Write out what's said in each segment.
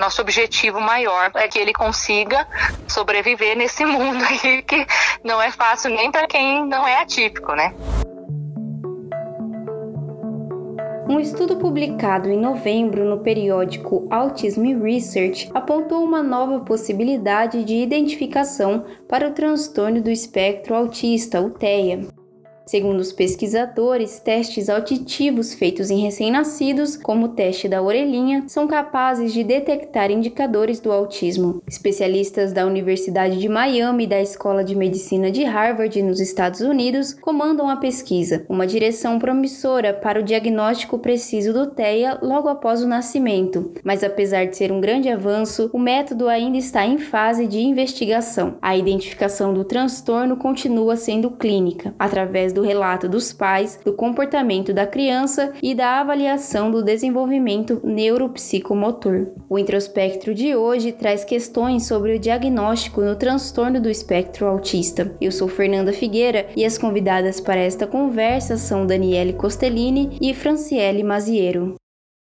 nosso objetivo maior é que ele consiga sobreviver nesse mundo aí que não é fácil nem para quem não é atípico, né? Um estudo publicado em novembro no periódico Autism Research apontou uma nova possibilidade de identificação para o transtorno do espectro autista, o TEA. Segundo os pesquisadores, testes auditivos feitos em recém-nascidos, como o teste da orelhinha, são capazes de detectar indicadores do autismo. Especialistas da Universidade de Miami e da Escola de Medicina de Harvard, nos Estados Unidos, comandam a pesquisa, uma direção promissora para o diagnóstico preciso do TEA logo após o nascimento. Mas apesar de ser um grande avanço, o método ainda está em fase de investigação. A identificação do transtorno continua sendo clínica, através do do relato dos pais, do comportamento da criança e da avaliação do desenvolvimento neuropsicomotor. O introspectro de hoje traz questões sobre o diagnóstico no transtorno do espectro autista. Eu sou Fernanda Figueira e as convidadas para esta conversa são Daniele Costellini e Franciele Maziero.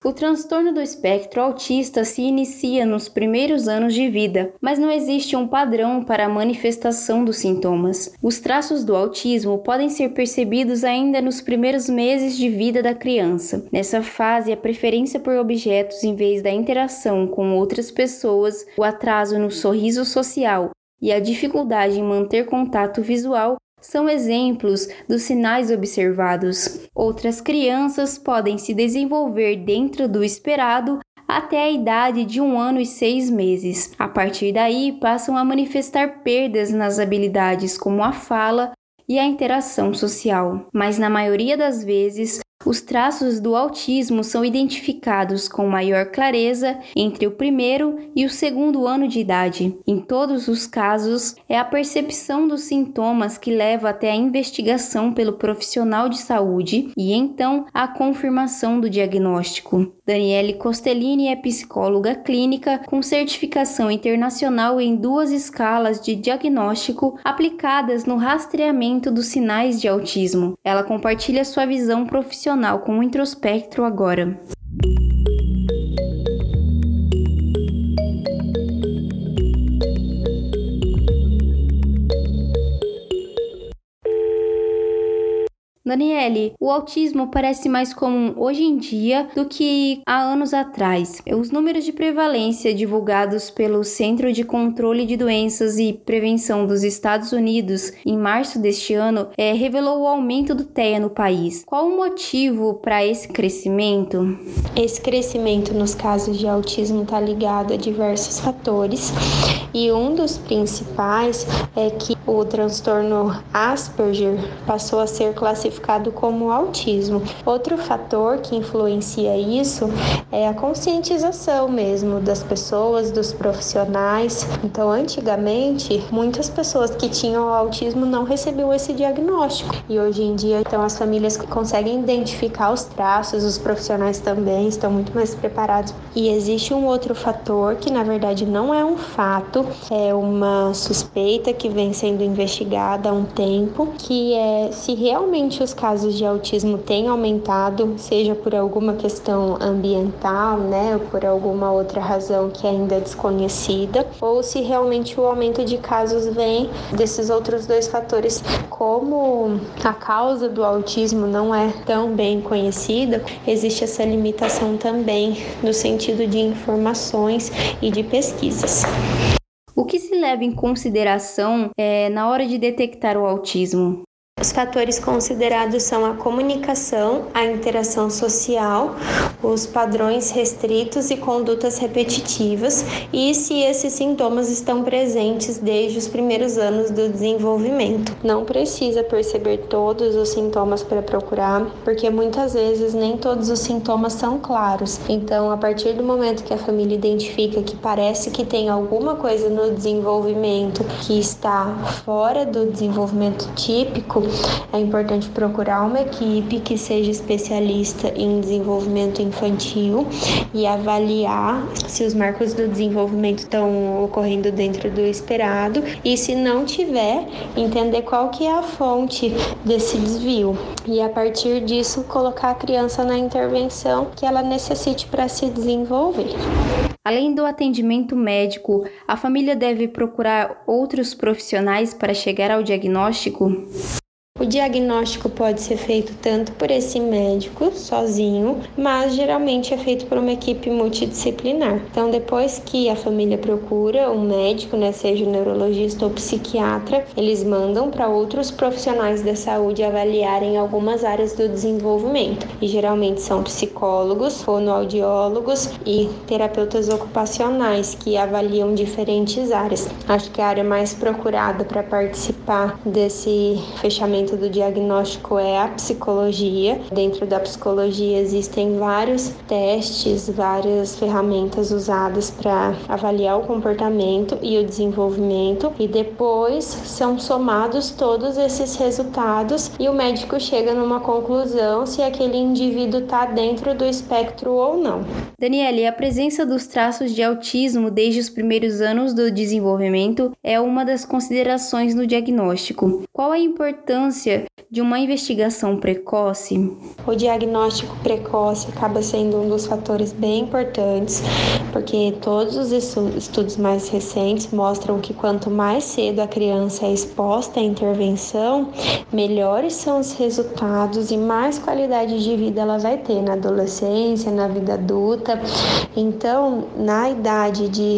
O transtorno do espectro autista se inicia nos primeiros anos de vida, mas não existe um padrão para a manifestação dos sintomas. Os traços do autismo podem ser percebidos ainda nos primeiros meses de vida da criança. Nessa fase, a preferência por objetos em vez da interação com outras pessoas, o atraso no sorriso social e a dificuldade em manter contato visual são exemplos dos sinais observados. Outras crianças podem se desenvolver dentro do esperado até a idade de um ano e seis meses. A partir daí, passam a manifestar perdas nas habilidades como a fala e a interação social. Mas na maioria das vezes, os traços do autismo são identificados com maior clareza entre o primeiro e o segundo ano de idade. Em todos os casos, é a percepção dos sintomas que leva até a investigação pelo profissional de saúde e então a confirmação do diagnóstico. Daniele Costellini é psicóloga clínica com certificação internacional em duas escalas de diagnóstico aplicadas no rastreamento dos sinais de autismo. Ela compartilha sua visão profissional emocional com o introspectro agora. Daniele, o autismo parece mais comum hoje em dia do que há anos atrás. Os números de prevalência divulgados pelo Centro de Controle de Doenças e Prevenção dos Estados Unidos em março deste ano é, revelou o aumento do TEA no país. Qual o motivo para esse crescimento? Esse crescimento nos casos de autismo está ligado a diversos fatores e um dos principais é que o transtorno Asperger passou a ser classificado como autismo. Outro fator que influencia isso é a conscientização mesmo das pessoas, dos profissionais. Então, antigamente, muitas pessoas que tinham autismo não recebiam esse diagnóstico. E hoje em dia, então as famílias conseguem identificar os traços, os profissionais também estão muito mais preparados. E existe um outro fator que na verdade não é um fato, é uma suspeita que vem sendo investigada há um tempo, que é se realmente os casos de autismo têm aumentado, seja por alguma questão ambiental, né, ou por alguma outra razão que ainda é desconhecida, ou se realmente o aumento de casos vem desses outros dois fatores. Como a causa do autismo não é tão bem conhecida, existe essa limitação também no sentido de informações e de pesquisas. O que se leva em consideração é, na hora de detectar o autismo? Os fatores considerados são a comunicação, a interação social, os padrões restritos e condutas repetitivas, e se esses sintomas estão presentes desde os primeiros anos do desenvolvimento. Não precisa perceber todos os sintomas para procurar, porque muitas vezes nem todos os sintomas são claros. Então, a partir do momento que a família identifica que parece que tem alguma coisa no desenvolvimento que está fora do desenvolvimento típico, é importante procurar uma equipe que seja especialista em desenvolvimento infantil e avaliar se os marcos do desenvolvimento estão ocorrendo dentro do esperado e se não tiver, entender qual que é a fonte desse desvio e a partir disso colocar a criança na intervenção que ela necessite para se desenvolver. Além do atendimento médico, a família deve procurar outros profissionais para chegar ao diagnóstico? O diagnóstico pode ser feito tanto por esse médico sozinho, mas geralmente é feito por uma equipe multidisciplinar. Então, depois que a família procura um médico, né, seja neurologista ou psiquiatra, eles mandam para outros profissionais da saúde avaliarem algumas áreas do desenvolvimento. E geralmente são psicólogos, fonoaudiólogos e terapeutas ocupacionais que avaliam diferentes áreas. Acho que a área mais procurada para participar desse fechamento do diagnóstico é a psicologia. Dentro da psicologia existem vários testes, várias ferramentas usadas para avaliar o comportamento e o desenvolvimento, e depois são somados todos esses resultados e o médico chega numa conclusão se aquele indivíduo está dentro do espectro ou não. Daniele, a presença dos traços de autismo desde os primeiros anos do desenvolvimento é uma das considerações no diagnóstico. Qual a importância importância de uma investigação precoce? O diagnóstico precoce acaba sendo um dos fatores bem importantes, porque todos os estudos mais recentes mostram que quanto mais cedo a criança é exposta à intervenção, melhores são os resultados e mais qualidade de vida ela vai ter na adolescência, na vida adulta. Então, na idade de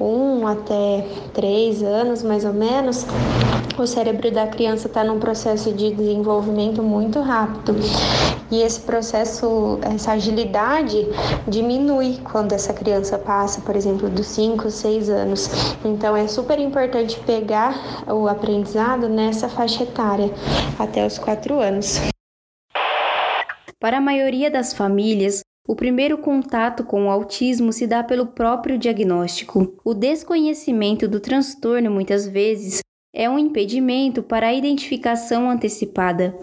1 até 3 anos, mais ou menos, o cérebro da criança está num processo de desenvolvimento muito rápido. E esse processo, essa agilidade diminui quando essa criança passa, por exemplo, dos 5, 6 anos. Então é super importante pegar o aprendizado nessa faixa etária até os 4 anos. Para a maioria das famílias, o primeiro contato com o autismo se dá pelo próprio diagnóstico. O desconhecimento do transtorno muitas vezes é um impedimento para a identificação antecipada.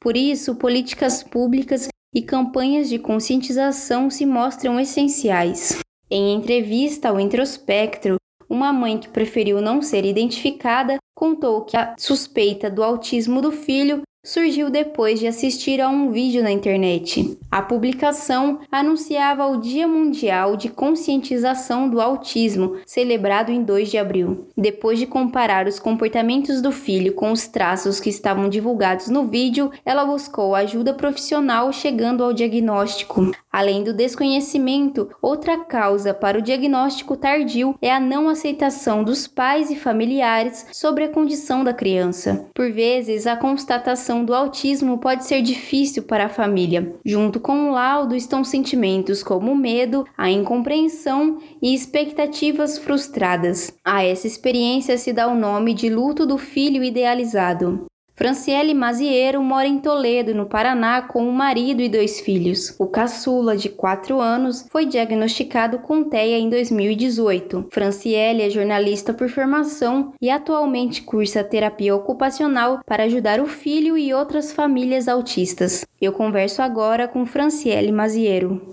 Por isso, políticas públicas e campanhas de conscientização se mostram essenciais. Em entrevista ao Introspectro, uma mãe que preferiu não ser identificada contou que a suspeita do autismo do filho surgiu depois de assistir a um vídeo na internet. A publicação anunciava o Dia Mundial de Conscientização do Autismo, celebrado em 2 de abril. Depois de comparar os comportamentos do filho com os traços que estavam divulgados no vídeo, ela buscou ajuda profissional chegando ao diagnóstico. Além do desconhecimento, outra causa para o diagnóstico tardio é a não aceitação dos pais e familiares sobre a condição da criança. Por vezes, a constatação do autismo pode ser difícil para a família. Junto com o laudo estão sentimentos como o medo, a incompreensão e expectativas frustradas. A essa experiência se dá o nome de luto do filho idealizado. Franciele Maziero mora em Toledo, no Paraná, com um marido e dois filhos. O caçula, de 4 anos, foi diagnosticado com TEA em 2018. Franciele é jornalista por formação e atualmente cursa terapia ocupacional para ajudar o filho e outras famílias autistas. Eu converso agora com Franciele Maziero.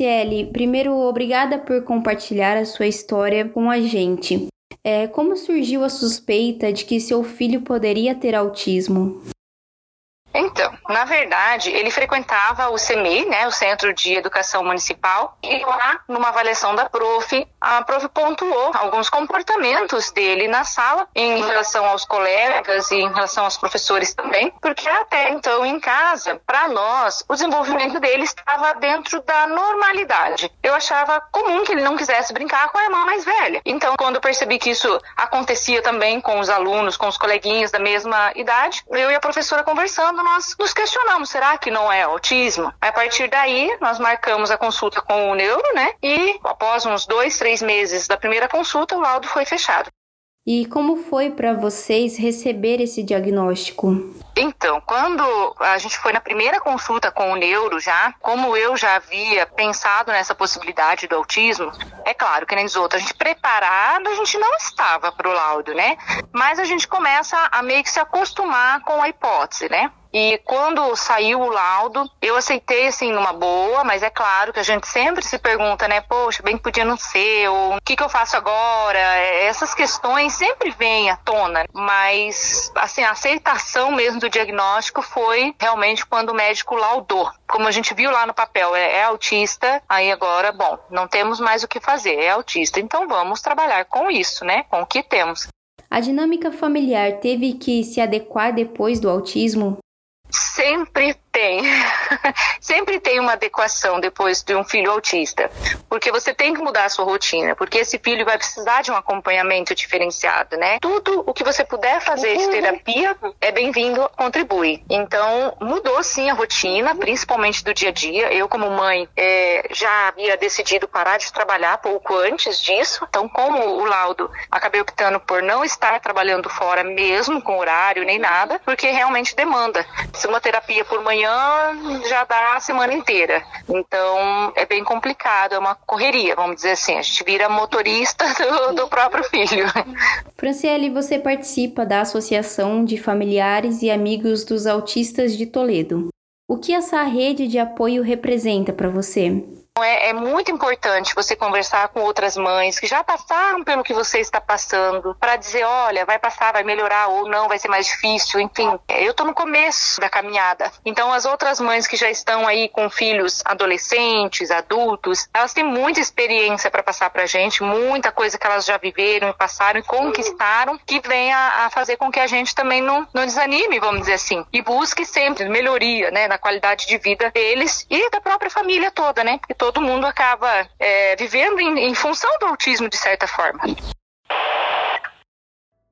Franciele, primeiro, obrigada por compartilhar a sua história com a gente. É, como surgiu a suspeita de que seu filho poderia ter autismo? Na verdade, ele frequentava o CEMI, né, o Centro de Educação Municipal, e lá, numa avaliação da prof, a prof pontuou alguns comportamentos dele na sala em relação aos colegas e em relação aos professores também, porque até então em casa, para nós, o desenvolvimento dele estava dentro da normalidade. Eu achava comum que ele não quisesse brincar com a irmã mais velha. Então, quando eu percebi que isso acontecia também com os alunos, com os coleguinhas da mesma idade, eu e a professora conversando nós nos questionamos, será que não é autismo? A partir daí, nós marcamos a consulta com o neuro, né? E após uns dois, três meses da primeira consulta, o laudo foi fechado. E como foi para vocês receber esse diagnóstico? Então, quando a gente foi na primeira consulta com o neuro já, como eu já havia pensado nessa possibilidade do autismo, é claro que nem os outros, a gente preparado, a gente não estava para o laudo, né? Mas a gente começa a meio que se acostumar com a hipótese, né? E quando saiu o laudo, eu aceitei assim numa boa, mas é claro que a gente sempre se pergunta, né? Poxa, bem que podia não ser, ou o que, que eu faço agora? É, essas questões sempre vêm à tona, mas assim, a aceitação mesmo do diagnóstico foi realmente quando o médico laudou. Como a gente viu lá no papel, é, é autista, aí agora, bom, não temos mais o que fazer, é autista, então vamos trabalhar com isso, né? Com o que temos. A dinâmica familiar teve que se adequar depois do autismo? Sempre tem. Sempre tem uma adequação depois de um filho autista. Porque você tem que mudar a sua rotina, porque esse filho vai precisar de um acompanhamento diferenciado, né? Tudo o que você puder fazer de terapia é bem-vindo, contribui. Então, mudou sim a rotina, principalmente do dia a dia. Eu, como mãe, é, já havia decidido parar de trabalhar pouco antes disso. Então, como o laudo, acabei optando por não estar trabalhando fora mesmo com horário nem nada, porque realmente demanda. Se uma terapia por manhã manhã já dá a semana inteira. Então é bem complicado, é uma correria, vamos dizer assim. A gente vira motorista do, do próprio filho. Franciele, você participa da Associação de Familiares e Amigos dos Autistas de Toledo. O que essa rede de apoio representa para você? É, é, muito importante você conversar com outras mães que já passaram pelo que você está passando, para dizer, olha, vai passar, vai melhorar ou não, vai ser mais difícil, enfim. Eu estou no começo da caminhada. Então, as outras mães que já estão aí com filhos adolescentes, adultos, elas têm muita experiência para passar para gente, muita coisa que elas já viveram passaram e conquistaram, que vem a, fazer com que a gente também não, não desanime, vamos dizer assim, e busque sempre melhoria, né, na qualidade de vida deles e da própria família toda, né? Porque todo mundo acaba é, vivendo em, em função do autismo de certa forma.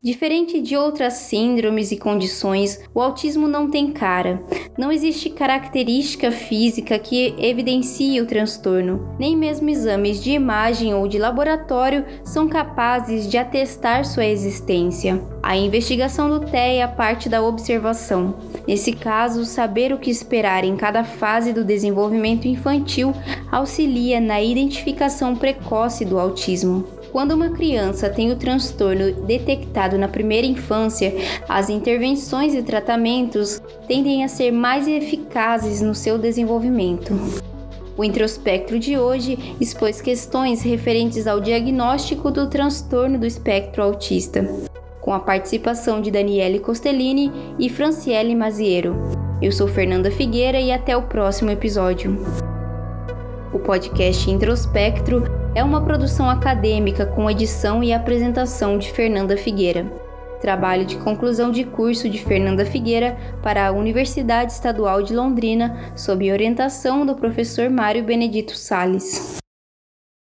Diferente de outras síndromes e condições, o autismo não tem cara. Não existe característica física que evidencie o transtorno. Nem mesmo exames de imagem ou de laboratório são capazes de atestar sua existência. A investigação do TEA parte da observação. Nesse caso, saber o que esperar em cada fase do desenvolvimento infantil auxilia na identificação precoce do autismo. Quando uma criança tem o transtorno detectado na primeira infância, as intervenções e tratamentos tendem a ser mais eficazes no seu desenvolvimento. O introspectro de hoje expôs questões referentes ao diagnóstico do transtorno do espectro autista, com a participação de Daniele Costellini e Franciele Maziero. Eu sou Fernanda Figueira e até o próximo episódio. O podcast Introspectro é uma produção acadêmica com edição e apresentação de Fernanda Figueira. Trabalho de conclusão de curso de Fernanda Figueira para a Universidade Estadual de Londrina, sob orientação do professor Mário Benedito Sales.